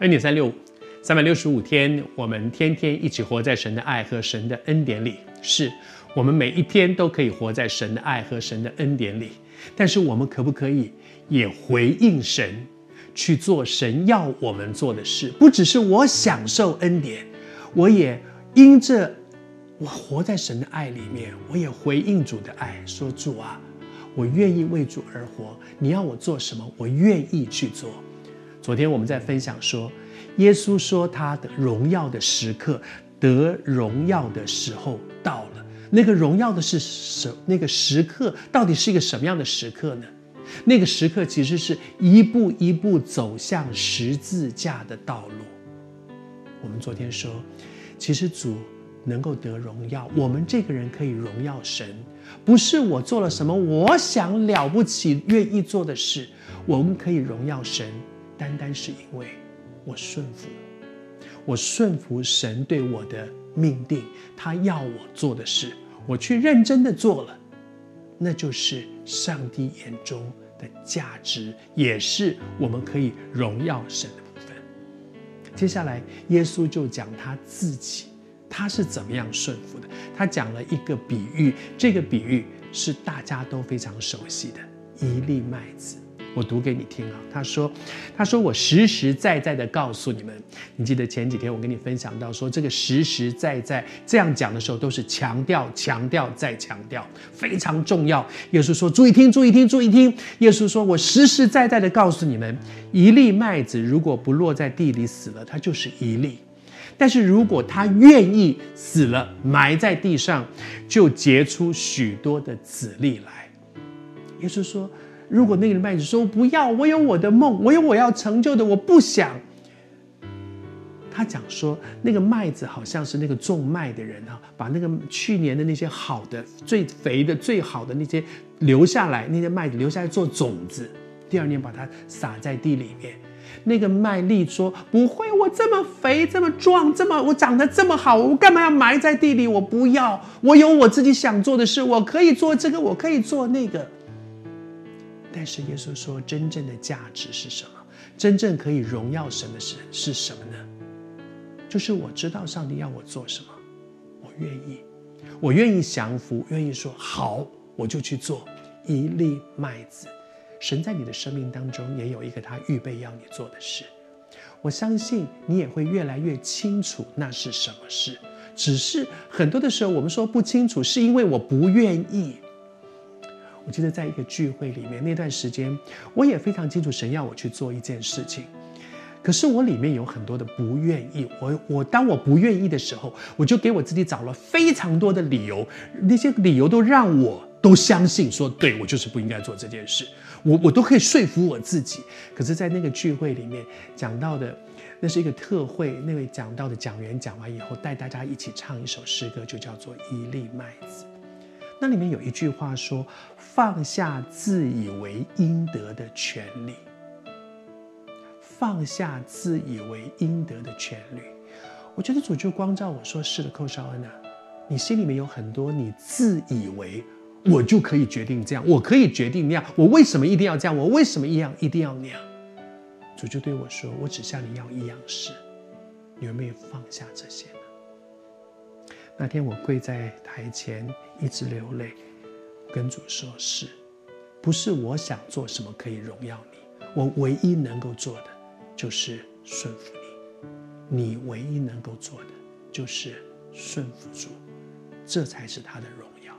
恩典三六五，三百六十五天，我们天天一起活在神的爱和神的恩典里。是，我们每一天都可以活在神的爱和神的恩典里。但是，我们可不可以也回应神，去做神要我们做的事？不只是我享受恩典，我也因着我活在神的爱里面，我也回应主的爱，说主啊，我愿意为主而活。你要我做什么，我愿意去做。昨天我们在分享说，耶稣说他的荣耀的时刻，得荣耀的时候到了。那个荣耀的是什？那个时刻到底是一个什么样的时刻呢？那个时刻其实是一步一步走向十字架的道路。我们昨天说，其实主能够得荣耀，我们这个人可以荣耀神，不是我做了什么我想了不起愿意做的事，我们可以荣耀神。单单是因为我顺服，我顺服神对我的命定，他要我做的事，我去认真的做了，那就是上帝眼中的价值，也是我们可以荣耀神的部分。接下来，耶稣就讲他自己，他是怎么样顺服的。他讲了一个比喻，这个比喻是大家都非常熟悉的一粒麦子。我读给你听啊，他说：“他说我实实在在的告诉你们，你记得前几天我跟你分享到说，这个实实在在这样讲的时候，都是强调、强调再强调，非常重要。耶稣说：注意听，注意听，注意听。耶稣说我实实在在的告诉你们，一粒麦子如果不落在地里死了，它就是一粒；但是如果它愿意死了，埋在地上，就结出许多的子粒来。耶稣说。”如果那个麦子说不要，我有我的梦，我有我要成就的，我不想。他讲说，那个麦子好像是那个种麦的人啊，把那个去年的那些好的、最肥的、最好的那些留下来，那些麦子留下来做种子，第二年把它撒在地里面。那个麦粒说不会，我这么肥、这么壮、这么我长得这么好，我干嘛要埋在地里？我不要，我有我自己想做的事，我可以做这个，我可以做那个。但是耶稣说，真正的价值是什么？真正可以荣耀神的事是什么呢？就是我知道上帝要我做什么，我愿意，我愿意降服，愿意说好，我就去做一粒麦子。神在你的生命当中也有一个他预备要你做的事，我相信你也会越来越清楚那是什么事。只是很多的时候我们说不清楚，是因为我不愿意。我记得在一个聚会里面，那段时间我也非常清楚神要我去做一件事情，可是我里面有很多的不愿意。我我当我不愿意的时候，我就给我自己找了非常多的理由，那些理由都让我都相信说，对，我就是不应该做这件事。我我都可以说服我自己。可是，在那个聚会里面讲到的，那是一个特会，那位讲到的讲员讲完以后，带大家一起唱一首诗歌，就叫做《一粒麦子》。那里面有一句话说：“放下自以为应得的权利，放下自以为应得的权利。”我觉得主就光照我说：“是的，寇少恩啊，你心里面有很多你自以为我就可以决定这样，我可以决定那样，我为什么一定要这样？我为什么一样一定要那样？”主就对我说：“我只向你要一样事，你有没有放下这些呢？”那天我跪在台前，一直流泪，跟主说：“是，不是我想做什么可以荣耀你？我唯一能够做的就是顺服你。你唯一能够做的就是顺服主，这才是他的荣耀。”